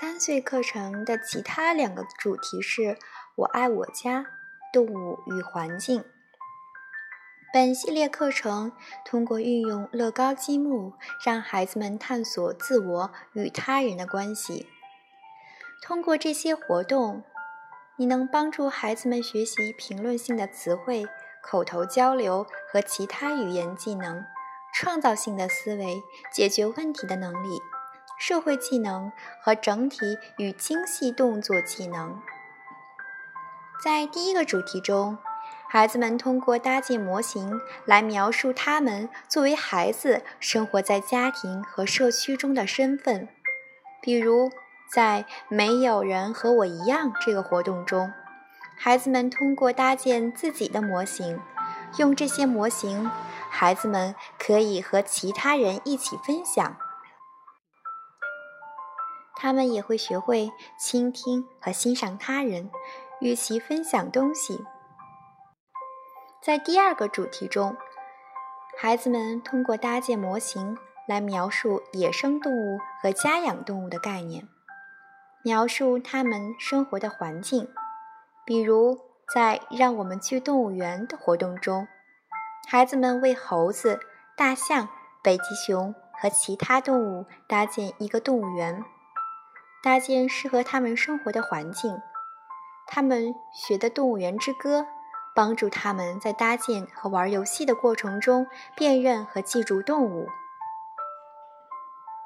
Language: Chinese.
三岁课程的其他两个主题是“我爱我家”、“动物与环境”。本系列课程通过运用乐高积木，让孩子们探索自我与他人的关系。通过这些活动，你能帮助孩子们学习评论性的词汇、口头交流和其他语言技能、创造性的思维、解决问题的能力、社会技能和整体与精细动作技能。在第一个主题中，孩子们通过搭建模型来描述他们作为孩子生活在家庭和社区中的身份，比如。在“没有人和我一样”这个活动中，孩子们通过搭建自己的模型，用这些模型，孩子们可以和其他人一起分享。他们也会学会倾听和欣赏他人，与其分享东西。在第二个主题中，孩子们通过搭建模型来描述野生动物和家养动物的概念。描述他们生活的环境，比如在“让我们去动物园”的活动中，孩子们为猴子、大象、北极熊和其他动物搭建一个动物园，搭建适合他们生活的环境。他们学的动物园之歌，帮助他们在搭建和玩游戏的过程中辨认和记住动物。